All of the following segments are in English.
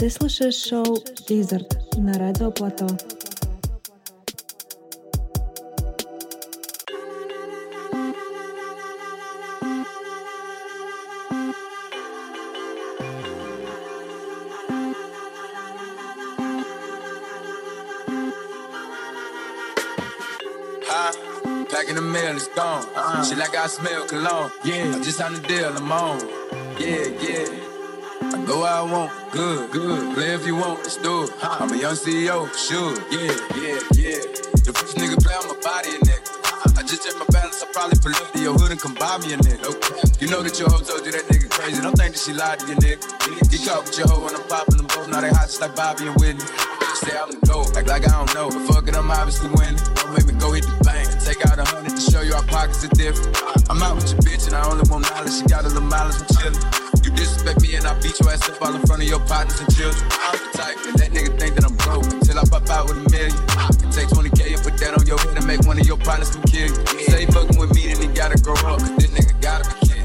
Ты слушаешь шоу «Дизерт» на Радио Плато. Packing the mail, it's gone. Uh-uh. She like I smell cologne. Yeah, I just signed the deal, I'm on. Yeah, yeah. I go I want, good, good. Play if you want, let's do it. I'm a young CEO, sure. Yeah, yeah, yeah. The first nigga play on my body, nigga. I just check my balance, I probably pull up to your hood and come buy me a nigga. Okay. You know that your hoe told you that nigga crazy. Don't think that she lied to you, nigga. Get caught with your hoe when I'm popping them both. Now they hot just like Bobby and Whitney. Say I'm the GOAT, act like I don't know. But fuck it, I'm obviously winning. Don't make me go hit the bank. Take out a hundred to show you our pockets are different. I'm out with your bitch and I only want knowledge. She got a little mileage, I'm chillin'. Disrespect me and I beat your ass up all in front of your partners and children. I'm the type that that nigga think that I'm broke until I pop out with a million. Can take 20k and put that on your head and make one of your partners come kill you. Say fucking with me, then he gotta grow up. Cause this nigga gotta be kid.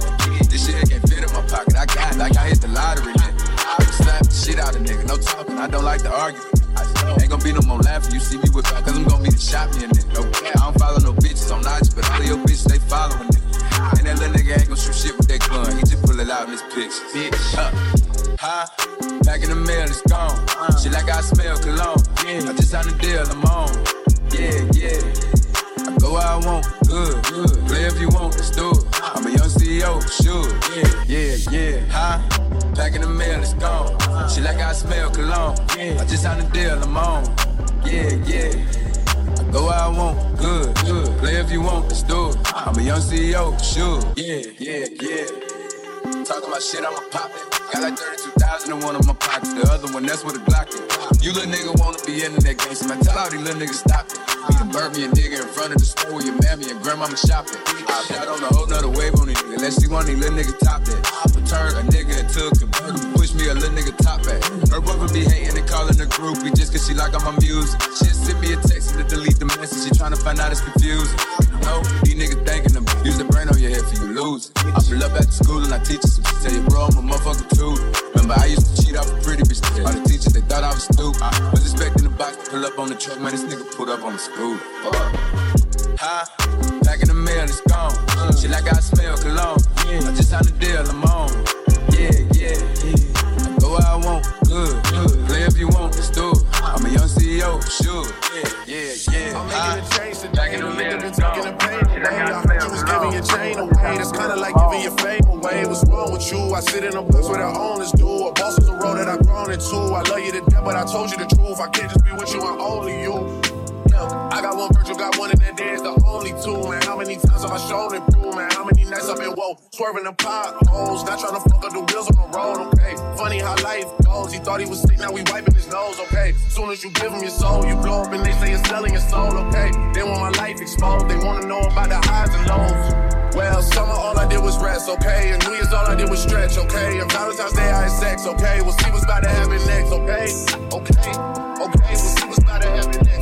This shit can't fit in my pocket. I got it like I hit the lottery. I would slap the shit out of nigga. No talking, I don't like to argue. Ain't gonna be no more laughing. You see me with cause I'm gonna be the shot me a nigga. No cap. I don't follow no bitches on IG, but all of your bitches they following me. And that little nigga ain't gonna shoot shit with that gun. He just it out in his. Bitch, uh. Huh? Back in the mail, it's gone. Uh. Shit like I smell cologne. Yeah. I just signed a deal, I'm on. Yeah, yeah. I go where I want, good, good. Play if you want, let's do it. Uh. I'm a young CEO, sure. Yeah, yeah, yeah. Huh? Back in the mail, it's gone. Uh. She like I smell cologne. Yeah. I just signed a deal, I'm on. Yeah, yeah. Go I want, good, good. Play if you want, let's do it. I'm a young CEO, sure. Yeah, yeah, yeah. Talking shit, I'ma pop it. Got like 32,000 in one of my pockets. The other one, that's what a Glock is. You little nigga wanna be in that gangsta, man. Tell all these little niggas stop it. Burnt me a nigga in front of the store with your mammy and grandmama shopping. I shot on a whole nother wave on these niggas. See one of these little niggas top that. I turn a nigga into a convertible. Push me a little nigga top at. Her brother be hating and calling the groupie just cause she like all my music. She send me a text to delete the message. She tryna find out it's confusing. No, these niggas thinking them. Use the brain on your head for you lose. I pull up at the school and I teach you some shit. Bro, I'm a motherfucker too. Remember, I used to cheat off a pretty bitch. All the teachers, they thought I was stupid. I was expecting the box to pull up on the truck, man. This nigga pulled up on the school. Huh? Back in the mail, it's gone. Shit like I smell cologne. I just signed a deal, I'm on. Yeah, yeah, yeah. I go where I want, good, good. Play if you want, let's do it. I'm a young CEO, gone. the pain away. I heard you was giving your chain away. That's kinda like giving your fame away. What's wrong with you? I sit in a box where the owners do. A boss is a road that I've grown into. I love you to death, but I told you the truth. I can't just be with you and only you. I got one Virgil, got one, and that there's the only two, man. How many times have I shown it through, man? How many nights I've been woke, swerving the potholes, not trying to fuck up the wheels on the road, okay? Funny how life goes. He thought he was sick, now we wiping his nose, okay? Soon as you give him your soul, you blow up and they say you're selling your soul, okay? They want my life exposed, they wanna know about the highs and lows. Well, summer all I did was rest, okay? And New Year's all I did was stretch, okay? And Valentine's Day I had sex, okay? We'll see what's about to happen next, okay? Okay, okay, we'll see what's about to happen next,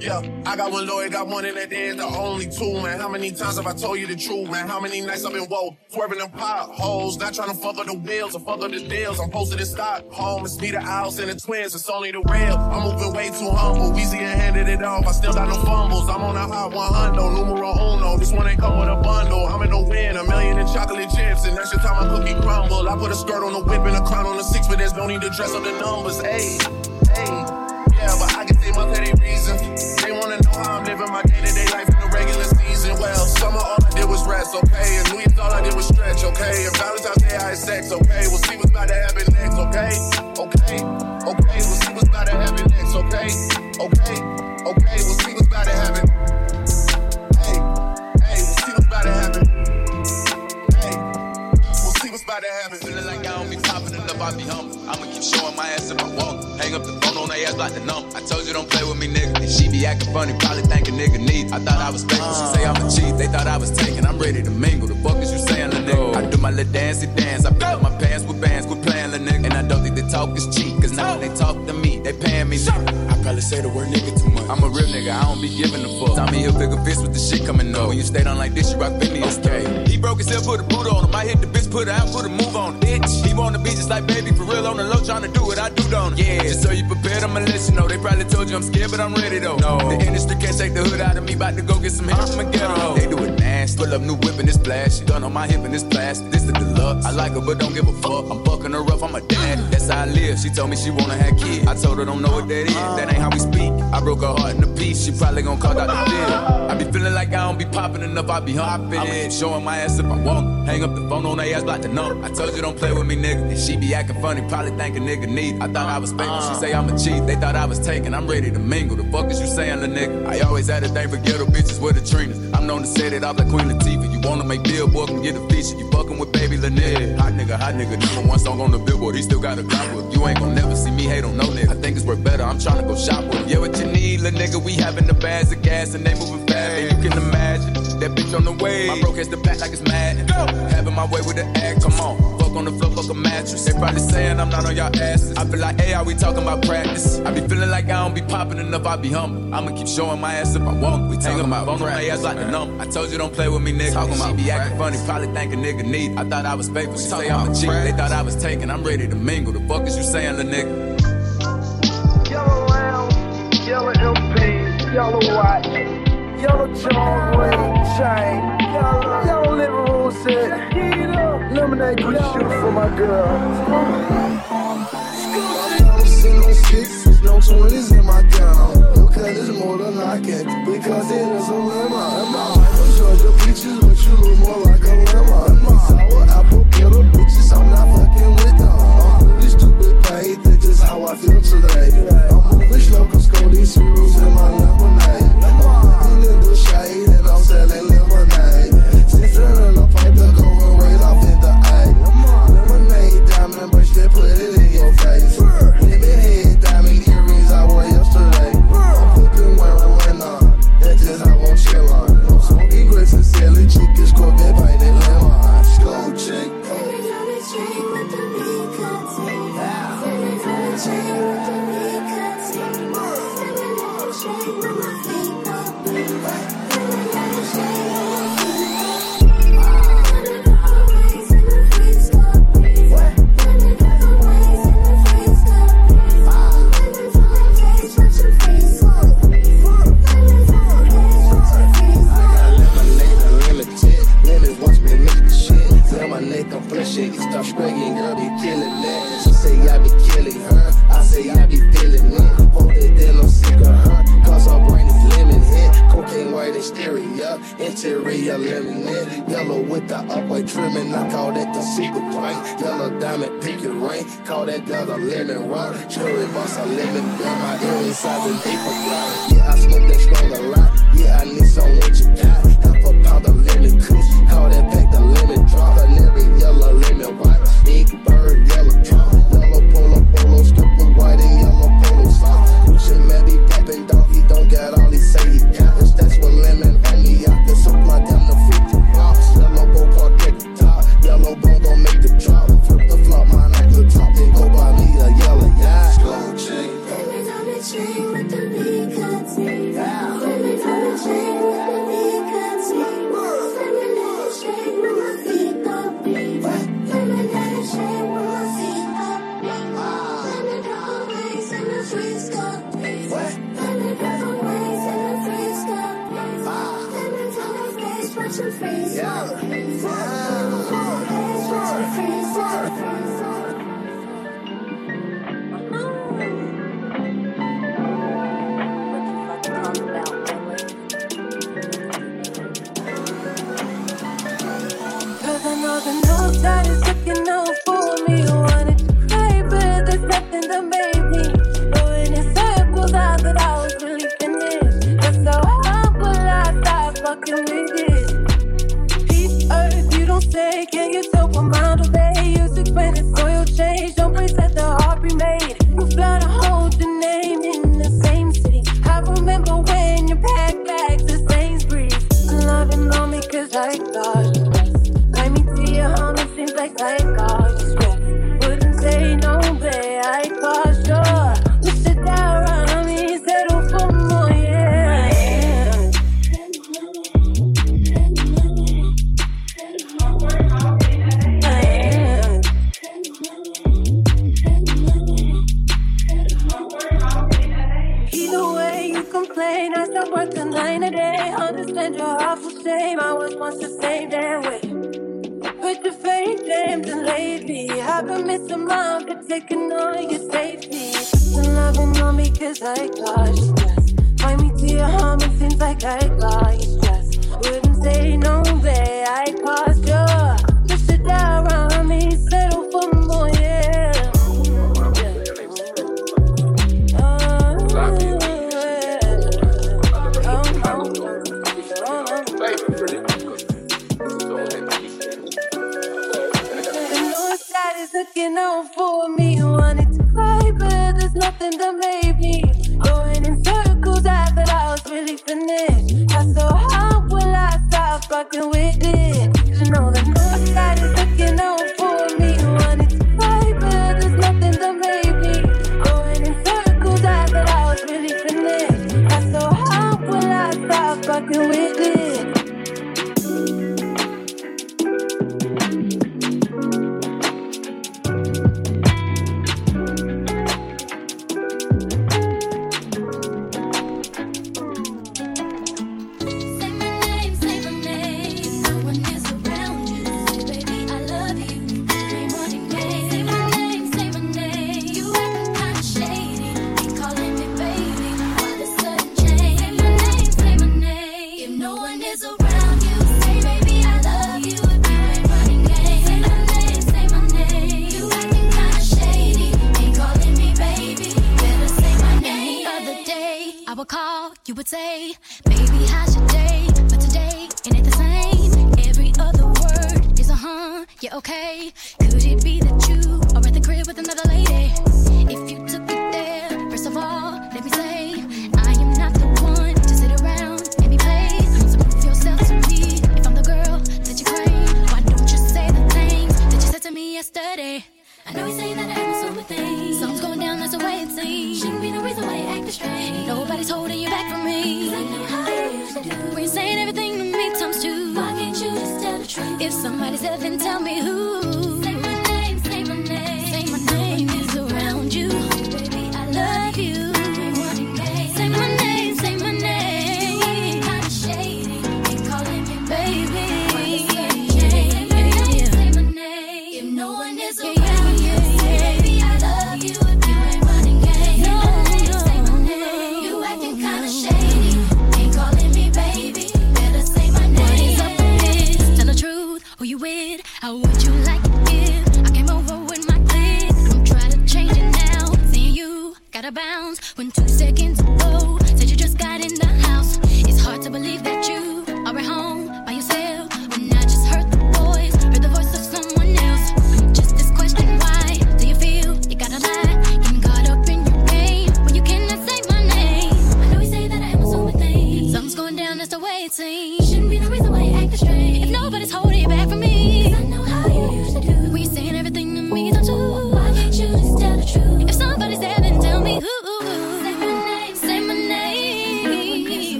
Yeah, I got one lawyer, got one in that there's the only two, man. How many times have I told you the truth, man? How many nights I've been woke, swerving them potholes, not trying to fuck up the wheels or fuck up the deals. I'm posted in Stockholm, it's me, the Owls, and the twins, it's only the real. I'm moving way too humble, and handed it off, I still got no fumbles. I'm on a hot 100, numero uno, this one ain't come with a bundle. I'm in the win, a million in chocolate chips, and that's your time my cookie crumble. I put a skirt on the whip and a crown on the six, but there's no need to dress up the numbers. Hey, hey. Yeah, but I guess they must have their reasons. They wanna know how I'm living my day-to-day life in the regular season. Well, summer all I did was rest, okay? And New Year's all I did was stretch, okay? And Valentine's Day I had sex, okay? We'll see what's about to happen next, okay? Okay, okay, we'll see what's about to happen next, okay? Okay, okay, we'll see what's about to happen. Hey, hey, we'll see what's about to happen. Hey, we'll see what's about to happen. Feeling like I don't be popping enough, I be humble. I'ma keep showing my ass if I walk. Hang up the phone on ass like the numb. I told you don't play with me, nigga. And she be acting funny, probably think a nigga need. I thought I was faithful. She say I'm a cheat. They thought I was taking. I'm ready to mingle. The fuck is you saying, little nigga? I do my little dancey dance. I pick up my pants with bands. Quit playing, little nigga. And I don't think they talk is cheap. Cause now when they talk to me, they paying me. I probably say the word nigga too much. I'm a real nigga. I don't be giving a fuck. Tommy Hilfiger fist with the shit coming up. When you stay down like this, you rock Phineas okay. He broke his hip, put a boot on him. I hit the bitch, put her out, put a move on it. Bitch, he wanna be just like baby for real on the low, trying to do what I do, don't Yeah, just so you prepared, I'ma let you know. They probably told you I'm scared, but I'm ready though. No, the industry can't take the hood out of me. About to go get some hits from a ghetto. They do it nasty. Pull up new whip and it's flashy. Done on my hip and it's plastic. This the deluxe. I like her, but don't give a fuck. I'm fucking her up. I'm a dad. That's how I live. She told me she wanna have kids. I told her don't know what that is. That ain't how we speak. I broke her heart in a piece. She probably gonna call out the bill. I be feeling like I don't be popping enough. I be hopping. Showing my ass if I want. Hang up the phone on their ass like the number. I told you don't play with me, nigga. And she be acting funny. Probably think a nigga need. I thought I was faithful. She say I'm a cheat. They thought I was taking. I'm ready to mingle. The fuck is you saying, little nigga? I always had a thing for ghetto bitches with the Trinas. I'm known to set it off like Queen Latifah. You wanna make billboard, can get a feature. You fucking with baby Lynette. Hot nigga, hot nigga. Number one song on the billboard. He still got a with. You ain't gon' never see me hate on no nigga. I think it's worth better. I'm tryna go shop with. Yeah, what you need, little nigga? We having the bags of gas and they moving fast. And you can imagine that bitch on the way. My broke has the back like it's mad. Go. Having my way with the act. Come on. Fuck on the floor, fuck a mattress. They probably saying I'm not on y'all asses. I feel like, hey, are we talking about practice? I be feeling like I don't be popping enough. I be humble. I'ma keep showing my ass if I want. We talking about phone on my ass like the number. I told you don't play with me, nigga. Talking about she be acting funny, probably think a nigga need. I thought I was faithful. She say I'm a cheat. They thought I was taking. I'm ready to mingle. The fuck is you saying, little nigga? Yellow lamb, yellow MP, yellow watch, yellow charm ring chain, yellow, yellow living room set, lemonade good shoes for my girl. Sixes, no twenties in my gown. Because it's more than I can, because it is a lemon. I'm Georgia peaches, but you look more like a lemon. Sour apple, bitter bitches, I'm not fucking with them. I'm really stupid paid, that's just how I feel today. I'm moving slow, cause Cody cereals in my lemonade. Shade, and I'm selling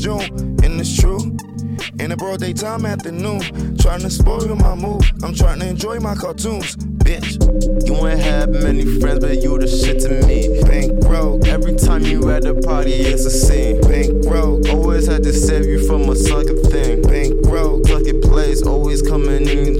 June, and it's true. In the broad daytime afternoon, trying to spoil my mood. I'm trying to enjoy my cartoons, bitch. You ain't had many friends, but you the shit to me. Bankroll. Every time you at the party, it's a scene. Bankroll. Always had to save you from a sucker thing. Bankroll. lucky plays always coming in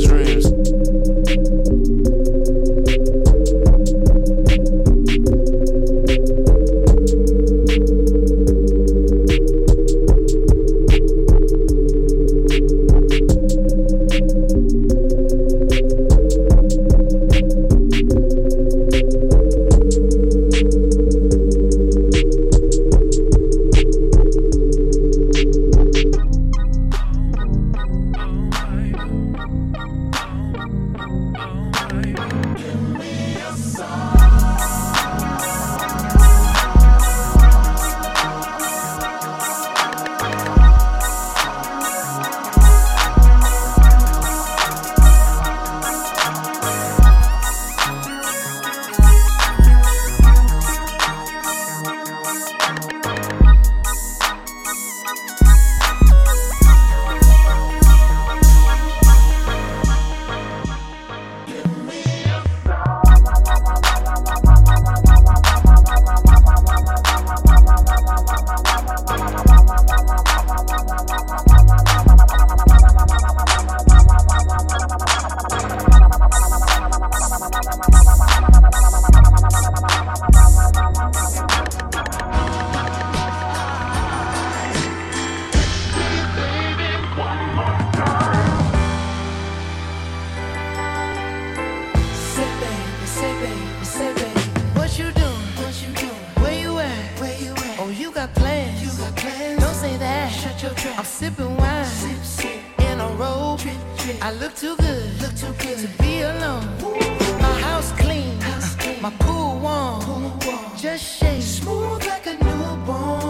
I look too good, look too good to be alone. My house clean, clean. my pool warm. just shake smooth like a newborn.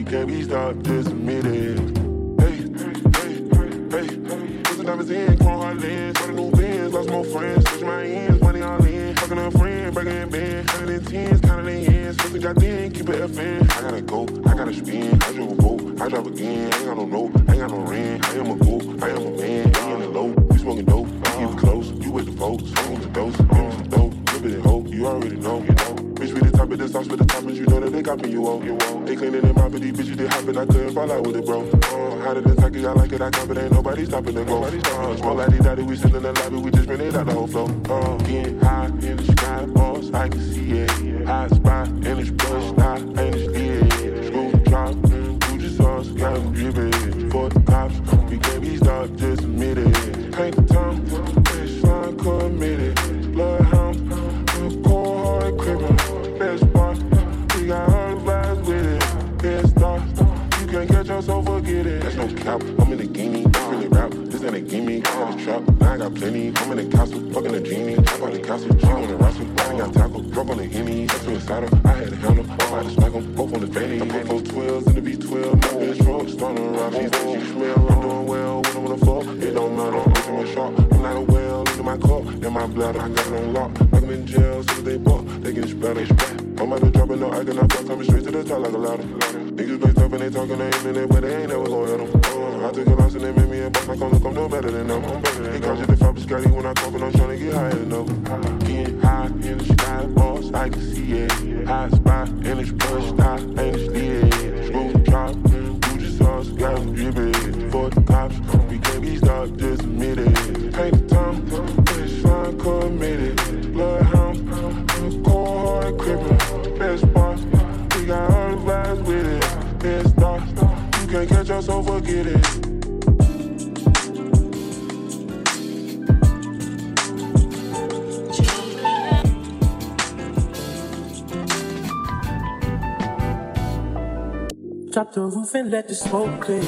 We can't be stopped, just admit it. Hey, hey, hey, hey. The diamonds in, call her lens, got a new Benz, lost more friends, switch my ends, money all in. Fucking a friend, breaking in bed, counting in tens, counting in ends. Pussy got thin, keep it FN. I gotta go, I gotta spin, I drove a boat, I drive again. I ain't got no note, you won't, you won't. They cleaning out, but these bitches, they hopping, I couldn't fall out with it, bro. Uh, did the take I like it, I come, but ain't nobody stopping the growth. Uh, like these daddy, we sit in the lobby, we just it out the whole flow. Uh, getting high in the sky, boss, I can see it. Cap, I'm in the guinea, I'm really rap. This ain't a gimme, I got a trap, now I got plenty. I'm in the castle, fucking a genie. Roof and let the smoke clear.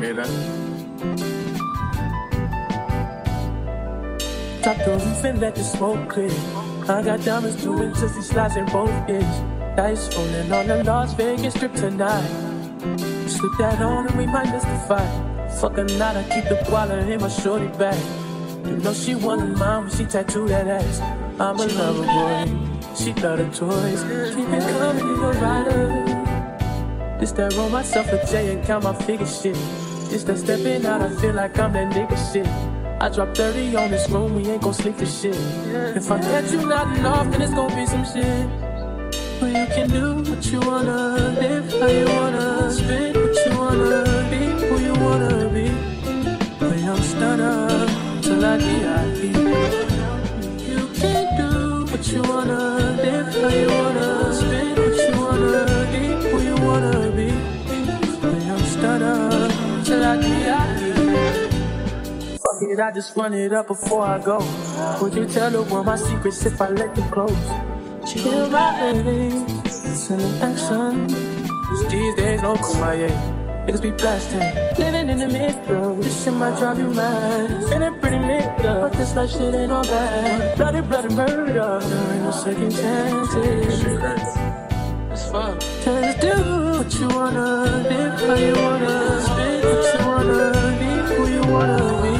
Hear that? Drop the roof and let the smoke clear. I got diamonds doing tootsie slides in both ears. Dice rolling on the Las Vegas strip tonight. Slip that on and we might miss the fight. Fuck a night, I keep the wallet in my shorty bag. You know she wanted mine when she tattooed that ass. I'm a lover boy. She love the toys. Keep it coming, you a rider. This that roll myself a J and count my figure shit. This that stepping out, I feel like I'm that nigga shit. I drop 30 on this room, we ain't gon' sleep for shit. If I catch you nodding off, then it's gon' be some shit. But you can do what you wanna, live how you wanna, spit what you wanna, be who you wanna be. But I'm stunner till I die. You can do what you wanna, I just run it up before I go. Would you tell the world my secrets if I let you close? Chill my legs, it's an action. These days, no kumbaya. Niggas be blasting, living in the middle. This shit might drive you mad. Feeling pretty mixed up, but this life shit ain't all bad. Bloody, bloody murder, there ain't no second chances. It's fuck. Just do what you wanna, live how you wanna, spit what you wanna, be who you wanna be.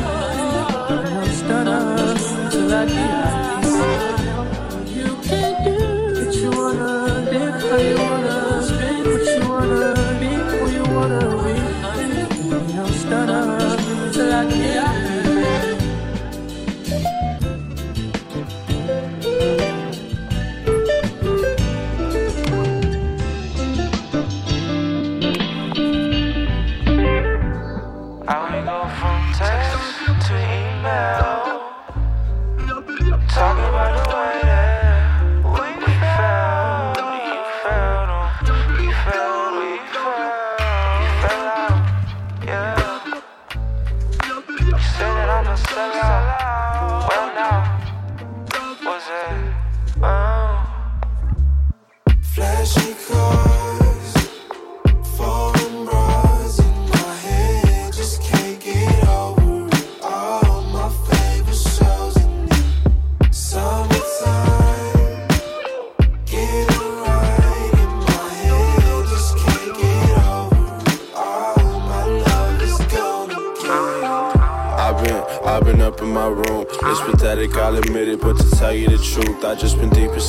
And I'm stunner till I get And I'm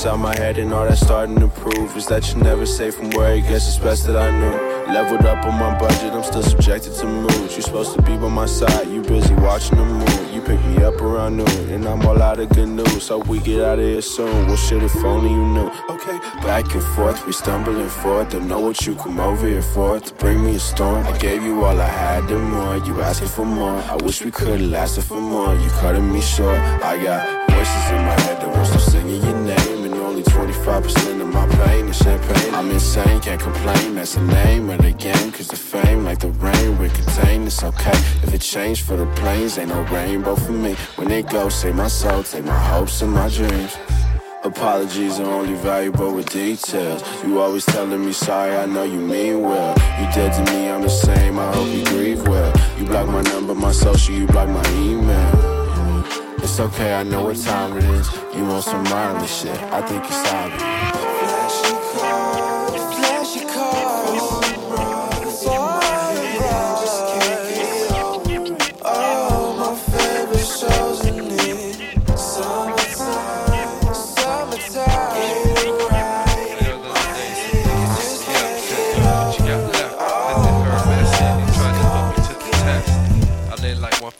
inside my head, and all that's starting to prove is that you're never say from where I guess it's best that I knew. Leveled up on my budget, I'm still subjected to moods. You're supposed to be by my side, you busy watching the moon. You pick me up around noon, and I'm all out of good news. Hope we get out of here soon. Well, shit, if only you knew. Okay, back and forth, we stumbling forth. Don't know what you come over here for to bring me a storm. I gave you all I had and more. You asking for more. I wish we could've lasted for more. You cutting me short. I got voices in my head that wants to singing 25% of my pain champagne. I'm insane, can't complain. That's the name of the game, cause the fame, like the rain, we're contained. It's okay if it changed for the planes. Ain't no rainbow for me. When it goes, save my soul, take my hopes and my dreams. Apologies are only valuable with details. You always telling me sorry, I know you mean well. You dead to me, I'm the same, I hope you grieve well. You block my number, my social, you block my email. It's okay, I know what time it is. You want some mindless shit, I think it's obvious. Flashy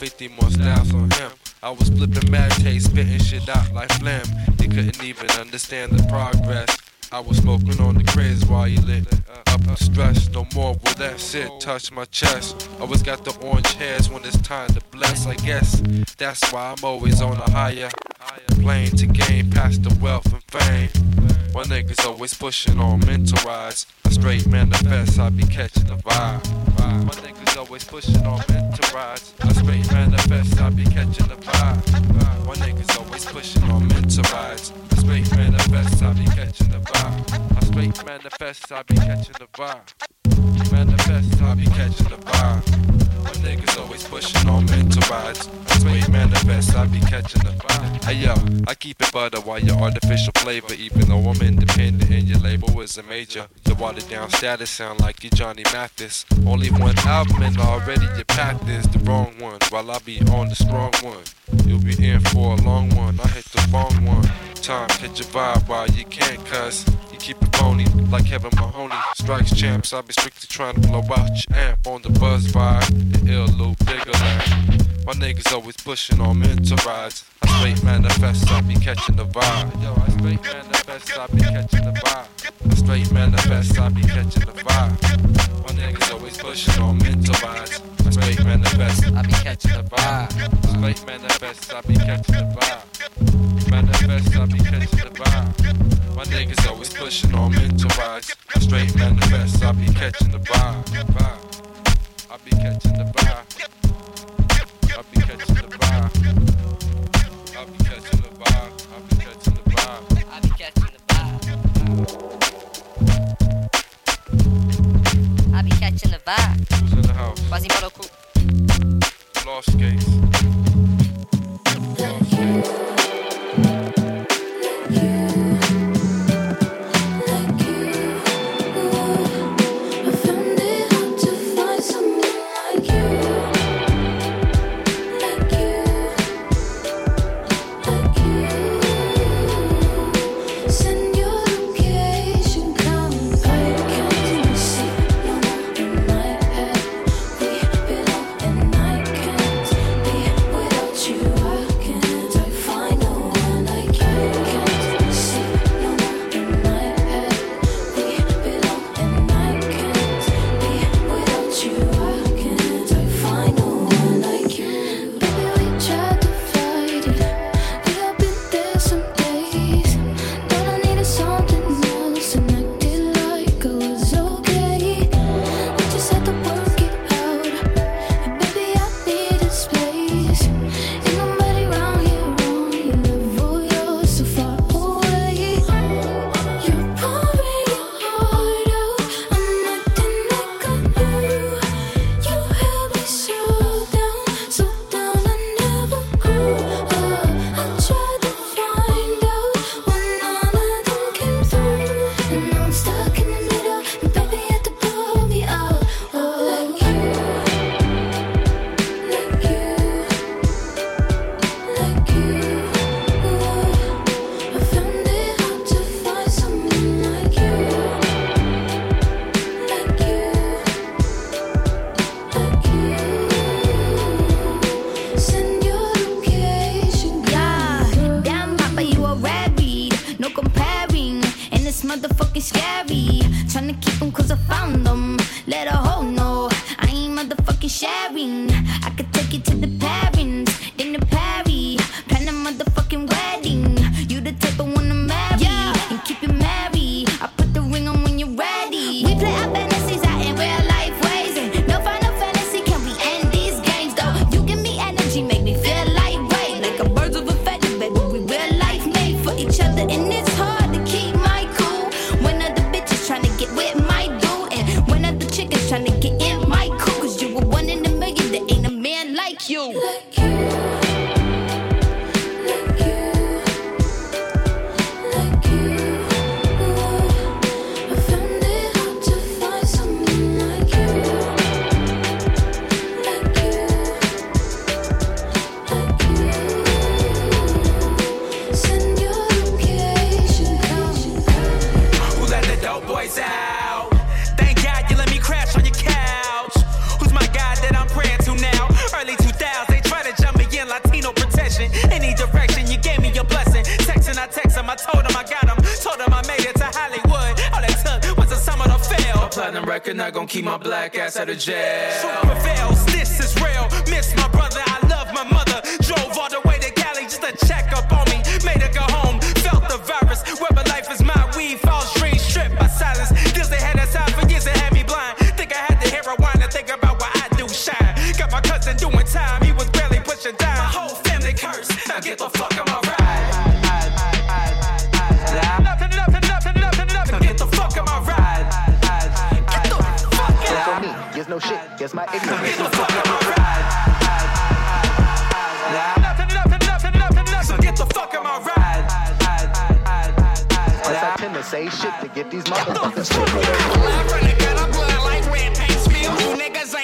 150 more styles. I was flipping mad taste, spitting shit out like phlegm. They couldn't even understand the progress. I was smoking on the craze while he lit up stress. No more will that shit touch my chest. Always got the orange hairs when it's time to bless. I guess that's why I'm always on a higher plane to gain past the wealth and fame. My niggas always pushing on mental rides. Straight manifest, I be catching the vibe. My niggas always pushing on mental rides. A straight manifest, I be catching the vibe. My niggas always pushing on mental rides. A straight manifest, I be catching the vibe. A straight manifest, I be catching the vibe. Manifest, I be catching the vibe. My niggas always pushing on mental rides. A straight manifest, I be catching the vibe. Hey yo, I keep it butter while your artificial flavor, even though I'm independent and your label is a major. The down status sound like you Johnny Mathis. Only one album and already your path is the wrong one, while I be on the strong one. You'll be in for a long one. I hit the wrong one. Time catch a vibe while you can't cuss. You keep it phony like Kevin Mahoney. Strikes champs, I be strictly trying to blow out your amp on the buzz vibe. The ill loop bigger land. My niggas always pushing on mental rides. I straight manifest, I be catching the vibe. Yo, I straight manifest, I be catching the vibe. I straight manifest, I be catching the vibe. My niggas always pushing on mental rides. I straight manifest, I be catching the vibe. Straight manifest, I be catching the vibe. Manifest, I be catching the vibe. My niggas always pushing on mental rides. I straight manifest, I be catching the vibe. I be catching the vibe. I be catching the vibe. I be catching the vibe. Who's in the house? Quasimodo crew. Lost case. gonna keep ignorant. So fuck my ride. So get the fuck in my ride. I tend to say shit to get these motherfuckers. I'm running, I'm blood like red paint spills. You niggas ain't.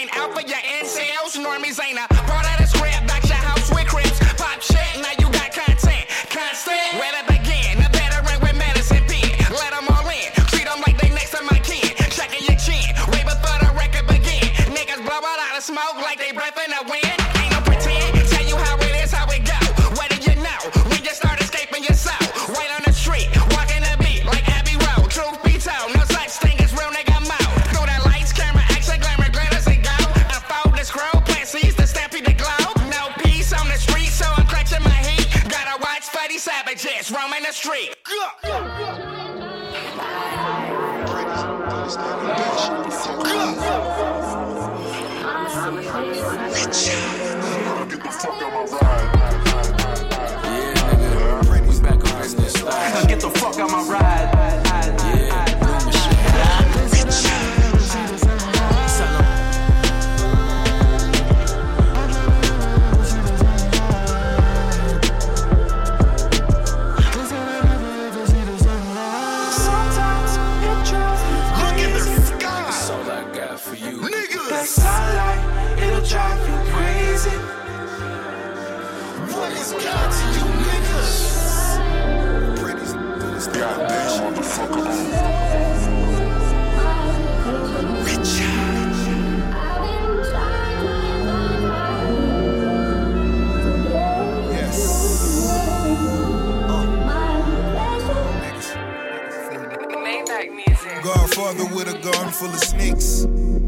Godfather with a garden full of snakes.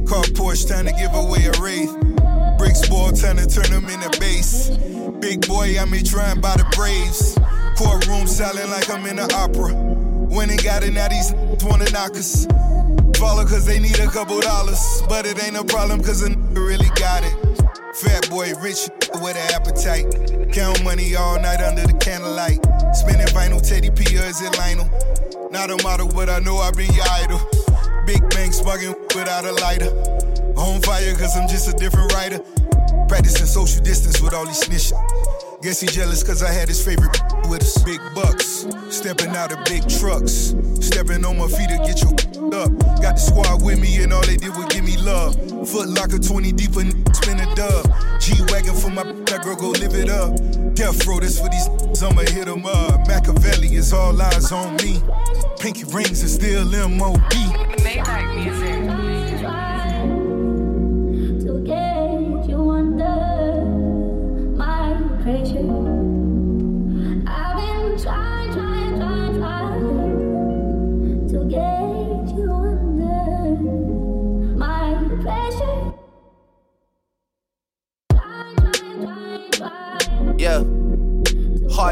Car Porsche trying to give away a wraith. Bricks ball trying to turn them into base. Big boy, I'm here trying buy the Braves. Courtroom silent like I'm in an opera. When they got it, now these wanna knock us. Follow cause they need a couple dollars. But it ain't a problem cause a nigga really got it. Fat boy, rich with an appetite. Count money all night under the candlelight. Spinning vinyl, Teddy P, or is it Lionel? Not a model, but I know I've been your idol. Big bang sparking without a lighter. On fire, cause I'm just a different writer. Practicing social distance with all these snitching. Guess he jealous cause I had his favorite with us. Big bucks, stepping out of big trucks. Stepping on my feet to get you up. Got the squad with me and all they did was give me love. Foot locker 20 deep and spin a dub. G Wagon for my that girl, go live it up. Death row, this for these, I'ma hit them up. Machiavelli is all eyes on me. Pinky rings is still MOB. Maybach music.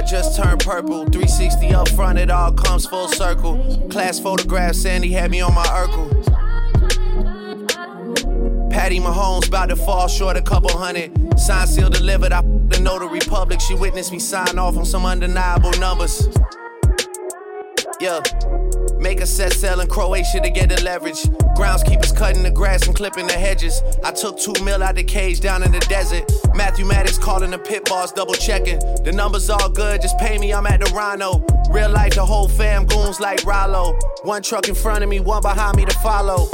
Just turned purple. 360 up front, it all comes full circle. Class photograph, Sandy had me on my Urkel. Patty Mahomes about to fall short a couple hundred. Sign seal delivered. I the notary public. She witnessed me sign off on some undeniable numbers. Yeah. Make a set sell in Croatia to get the leverage. Groundskeepers cutting the grass and clipping the hedges. I took two mil out the cage down in the desert. Matthew Maddox calling the pit boss, double checking. The numbers all good, just pay me, I'm at the Rhino. Real life, the whole fam goons like Rollo. One truck in front of me, one behind me to follow.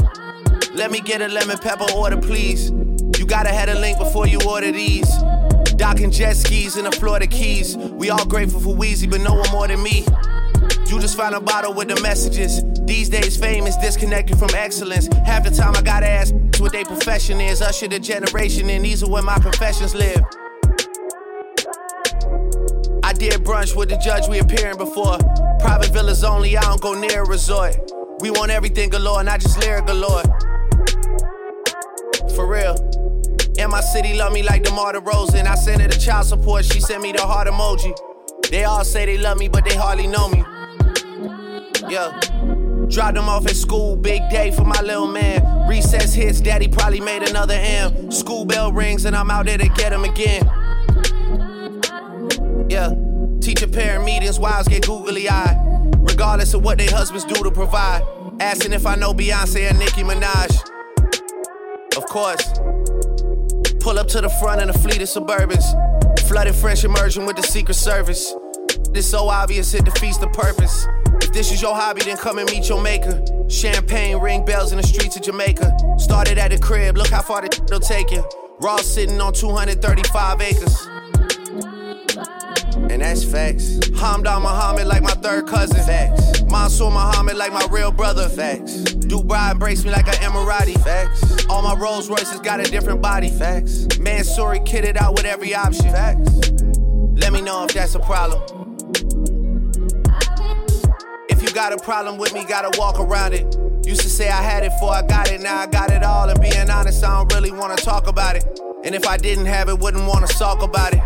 Let me get a lemon pepper order, please. You gotta have a link before you order these. Docking jet skis in the Florida Keys. We all grateful for Weezy, but no one more than me. You just find a bottle with the messages. These days, fame is disconnected from excellence. Half the time, I gotta ask what their profession is. Usher the generation, and these are where my professions live. I did brunch with the judge we appearing before. Private villas only, I don't go near a resort. We want everything galore, not just lyric galore. For real. And my city love me like the DeMar DeRozan. I sent her the child support, she sent me the heart emoji. They all say they love me, but they hardly know me. Yeah. Dropped them off at school, big day for my little man. Recess hits, daddy probably made another M. School bell rings, and I'm out there to get him again. Yeah. Teacher parent meetings, wives get googly eyed. Regardless of what their husbands do to provide. Asking if I know Beyonce and Nicki Minaj. Of course. Pull up to the front in a fleet of Suburbans. Flooded French immersion with the Secret Service. This so obvious it defeats the purpose. If this is your hobby, then come and meet your maker. Champagne ring bells in the streets of Jamaica. Started at the crib, look how far the will take you. Raw sitting on 235 acres. And that's facts. Hamdan Muhammad like my third cousin. Facts. Mansour Muhammad like my real brother. Facts. Dubai embrace me like an Emirati. Facts. All my Rolls Royces got a different body. Facts. Mansory kitted out with every option. Facts. Let me know if that's a problem. Got a problem with me, gotta walk around it. Used to say I had it before I got it, now I got it all. And being honest, I don't really wanna talk about it. And if I didn't have it, wouldn't wanna talk about it.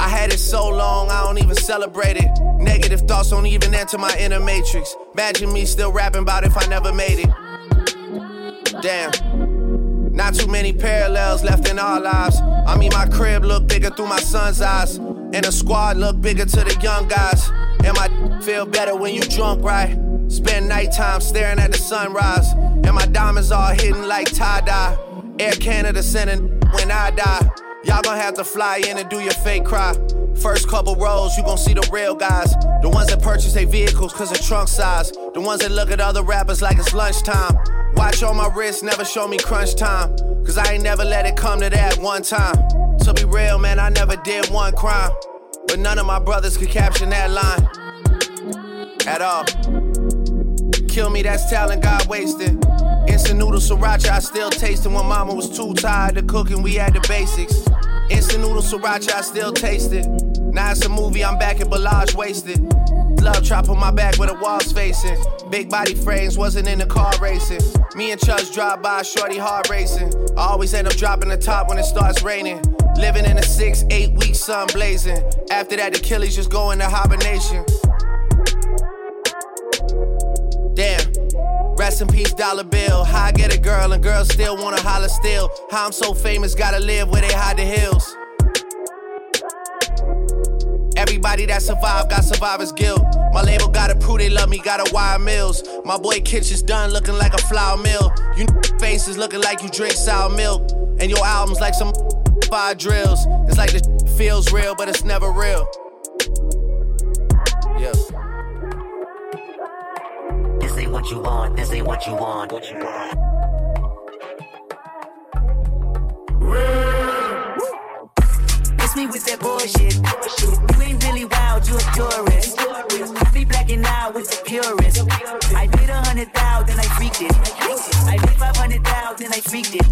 I had it so long, I don't even celebrate it. Negative thoughts don't even enter my inner matrix. Imagine me still rapping about if I never made it. Damn. Not too many parallels left in our lives. I mean, my crib look bigger through my son's eyes. And the squad look bigger to the young guys. And my feel better when you drunk, right? Spend nighttime staring at the sunrise. And my diamonds all hidden like tie dye. Air Canada sending when I die. Y'all gonna have to fly in and do your fake cry. First couple rows, you gon' see the real guys. The ones that purchase their vehicles cause of trunk size. The ones that look at other rappers like it's lunchtime. Watch on my wrist, never show me crunch time. Cause I ain't never let it come to that one time. To be real, man, I never did one crime. But none of my brothers could caption that line. At all. Kill me, that's talent God wasted. Instant noodle sriracha, I still tasting when mama was too tired of cooking. We had the basics. Instant noodle sriracha, I still taste it. Now it's a movie, I'm back at Bellagio wasted. Love trap on my back with the walls facing. Big body frames, wasn't in the car racing. Me and Chubbs drive by, shorty hard racing. I always end up dropping the top when it starts raining. Living in a six, eight week sun blazing. After that, Achilles just go into hibernation. Damn. Rest in peace, dollar bill. How I get a girl and girls still wanna holler still. How I'm so famous, gotta live where they hide the hills. Everybody that survived got survivor's guilt. My label gotta prove they love me, gotta wire mills. My boy Kitchen's done looking like a flour mill. You faces looking like you drink sour milk. And your album's like some fire drills. It's like the feels real, but it's never real. Yeah. This ain't what you want, this ain't what you want. What you want. It's me with that bullshit. You ain't really wild, you a tourist. I be blacking out with the purist. I did a hundred thousand, then I freaked it. I did five hundred thousand, then I freaked it.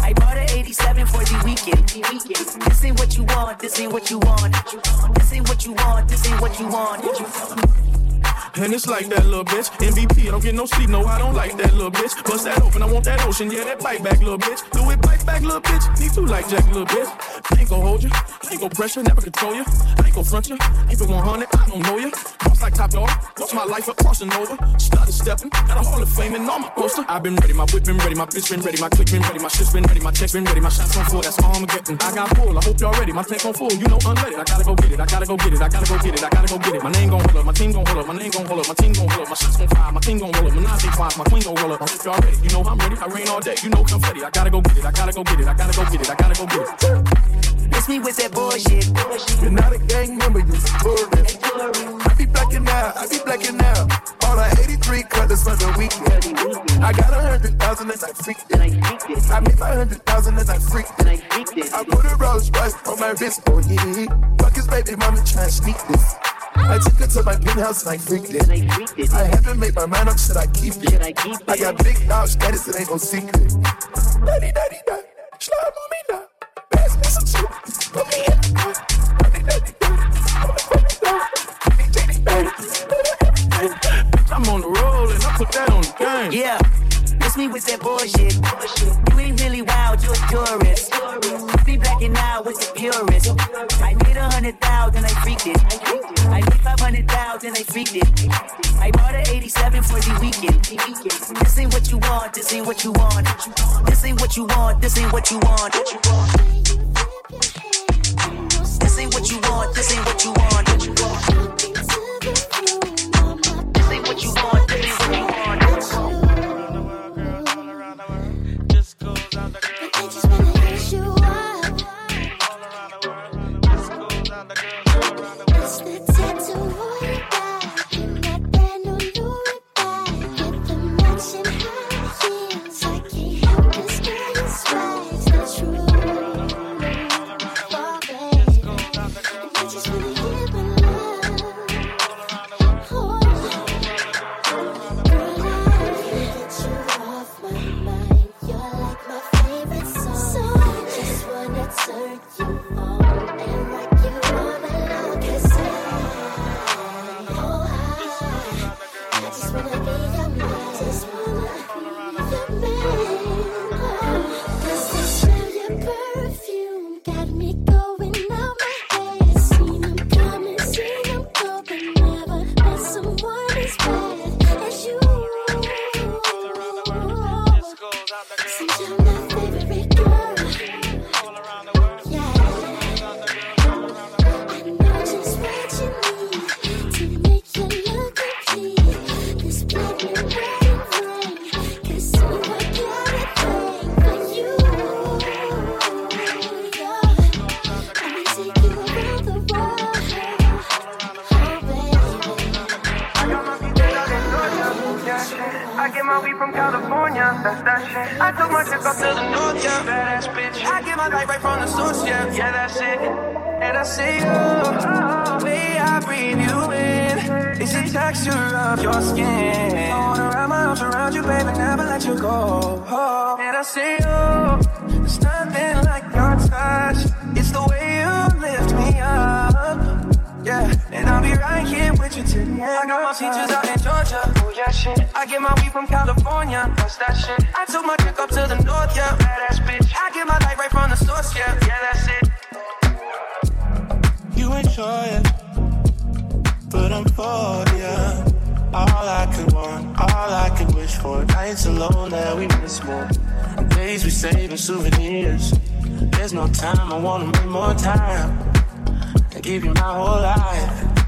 I bought an 87 for the weekend. This ain't what you want, this ain't what you want. This ain't what you want, this ain't what you want. And it's like that little bitch. MVP, I don't get no sleep, no, I don't like that little bitch. Bust that open, I want that ocean, yeah, that bite back, little bitch. Do it bite back, little bitch. Need to like Jack, little bitch. I ain't gon' hold you, I ain't gon' pressure, never control you. I ain't gon' front you, keep it 100, I don't know you. Boss like top dog, watch my life up crossing over. Started stepping, got a hall of fame and all my poster. I've been ready, my whip been ready, my bitch been ready, my click been ready, my shit's been ready, my checks been ready, my shots on full, that's all. I got full, I hope y'all ready, my tank on full, you know unleaded. I gotta go get it, I gotta go get it, I gotta go get it, I gotta go get it. My name gon' hold up, my team gon' hold up, my name gon' hold up, my team gon' hold up, my shots gon' fire, my team gon' roll up, my Nazi fire, my queen gon' roll up. I hope y'all ready, you know I'm ready, I rain all day, you know confetti. I gotta go get it, I gotta go get it, I gotta go get it, I gotta go get it. Miss me with that bullshit. You're not a gang member, you're a tourist. I be blacking out, I be blacking out. All the 83 colors for the weekend. I got a hundred thousand and I freaked it. I made my hundred thousand and I freaked it. I put a Rolls Royce on my wrist, oh yeah. Fuck his baby mama trying to sneak this. I took her to my penthouse and I freaked it. I haven't made my mind up, should I keep it? I got big dog status, it ain't no secret. Daddy, daddy, daddy, slime on me now. Pass me some shit. Put me in the car. Daddy, daddy, daddy, put me down. DJ, daddy. I'm on the roll and I put that on the game. Yeah. Miss me with that bullshit. You ain't really wild, you're a tourist. Be blacking out with the purist. I made a hundred thousand, I freaked it. I made five hundred thousand, I freaked it. I bought an 87 for the weekend. This ain't what you want, this ain't what you want. This ain't what you want, this ain't what you want. This ain't what you want, this ain't what you want. This ain't what you want, this ain't what you want. My from California, that's that shit. I took my chick up to the north, yeah, badass bitch. I get my light right from the source, yeah, yeah, that's it. And I see you, way I breathe you in. It's the texture of your skin. I wanna wrap my arms around you, baby, never let you go. Oh, and I see you, there's nothing like your touch. It's the way you lift me up. Yeah, right here with you till the end. I got my teachers out in Georgia. Oh yeah, shit. I get my weed from California. That's that shit. I took my chick up to the north, yeah. Badass bitch. I get my light right from the source, yeah. Yeah, that's it. You enjoy it, but I'm for ya. All I could want, all I could wish for. Nights alone that we miss more. Days we save in souvenirs. There's no time, I wanna make more time. And give you my whole life.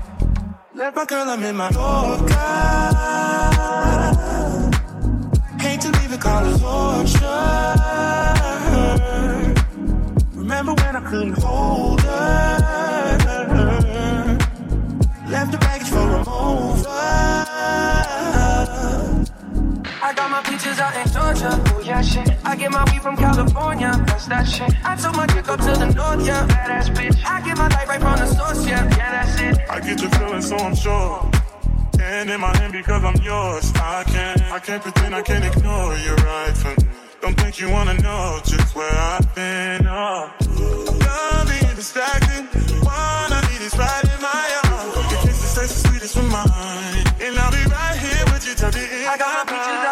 Let my girl, I'm in my Yorker. Hate to leave it, call it torture. Remember when I couldn't hold her? I got my peaches out in Georgia. Oh yeah, shit. I get my weed from California. That's that shit. I took my chick up to the north, yeah. Badass bitch. I get my light right from the source, yeah. Yeah, that's it. I get the feeling, so I'm sure. Hand in my hand because I'm yours. I can't, I can't pretend, I can't ignore you right from me. Don't think you wanna know just where I've been. Oh, done being distracted. I need is right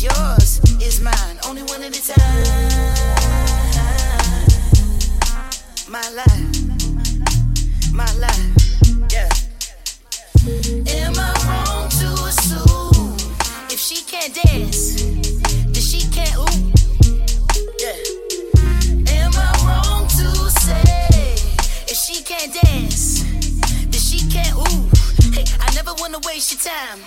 Yours is mine, only one at a time. My life, my life, yeah. Am I wrong to assume if she can't dance, then she can't ooh? Yeah. Am I wrong to say if she can't dance, then she can't ooh? Hey, I never wanna waste your time.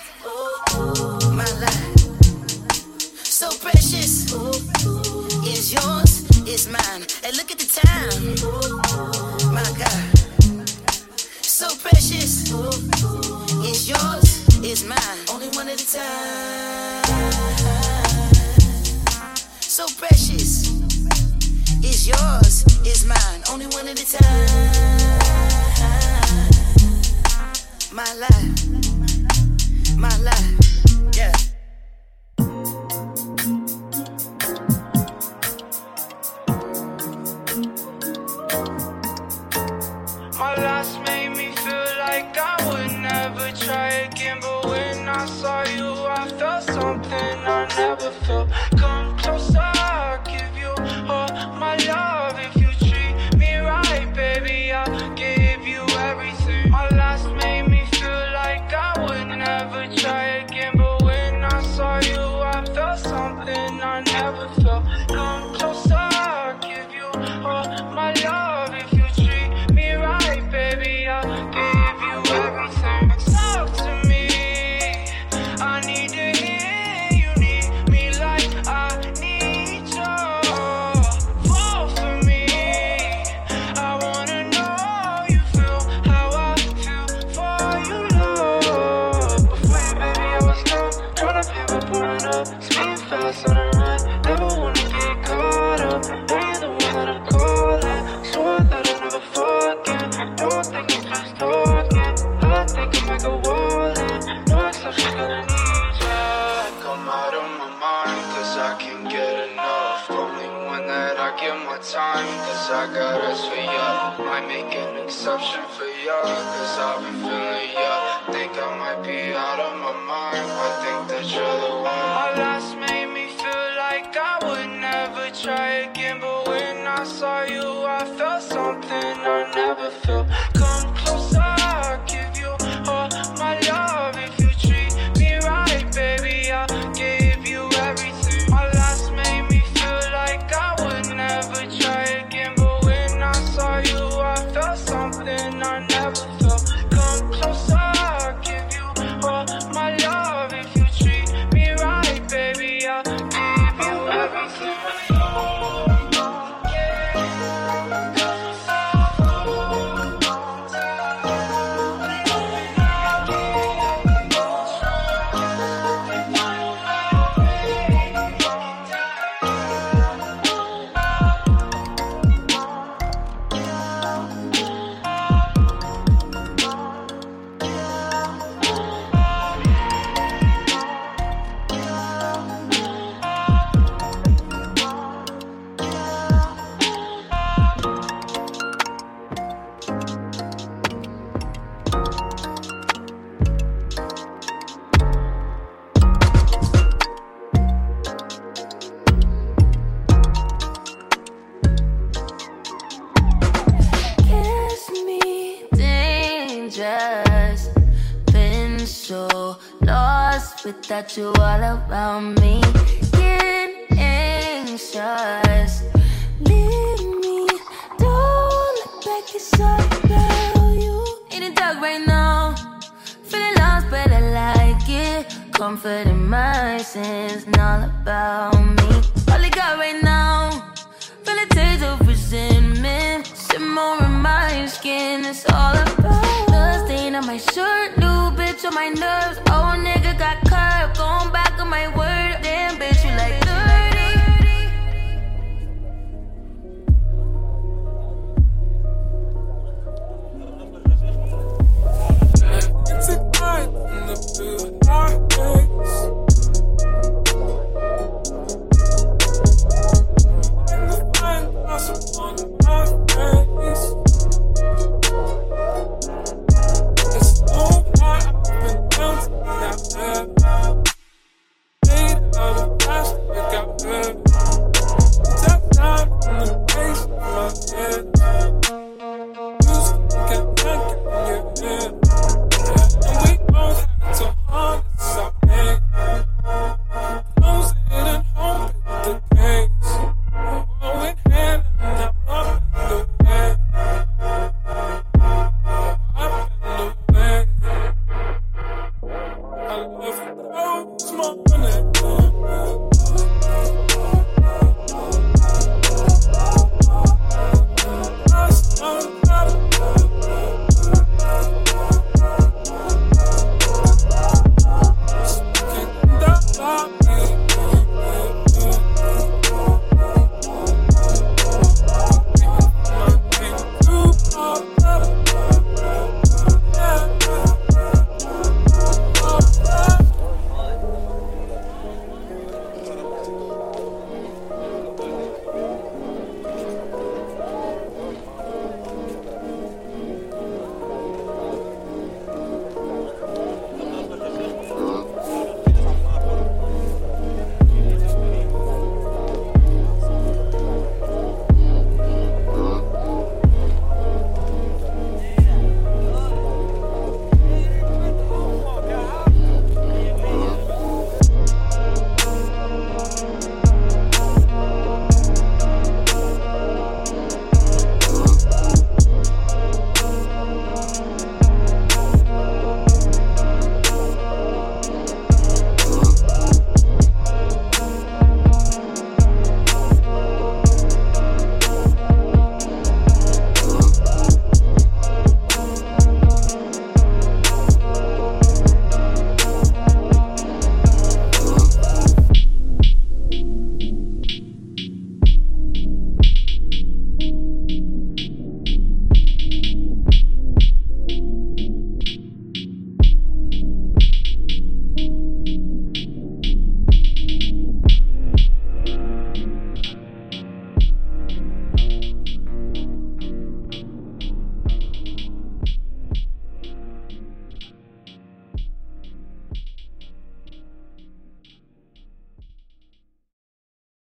that you all about me. Getting anxious. Leave me, don't look back, it's all about you. In the dark right now, feeling lost, but I like it. Comfort in my sins, all about me. All I got right now, feeling tears of resentment. Some more of my skin, it's all about the stain on my shirt. New bitch on my nerves. Old nigga got curved. Going back on my word. Damn, bitch, you like dirty. It's a in the building. Yeah.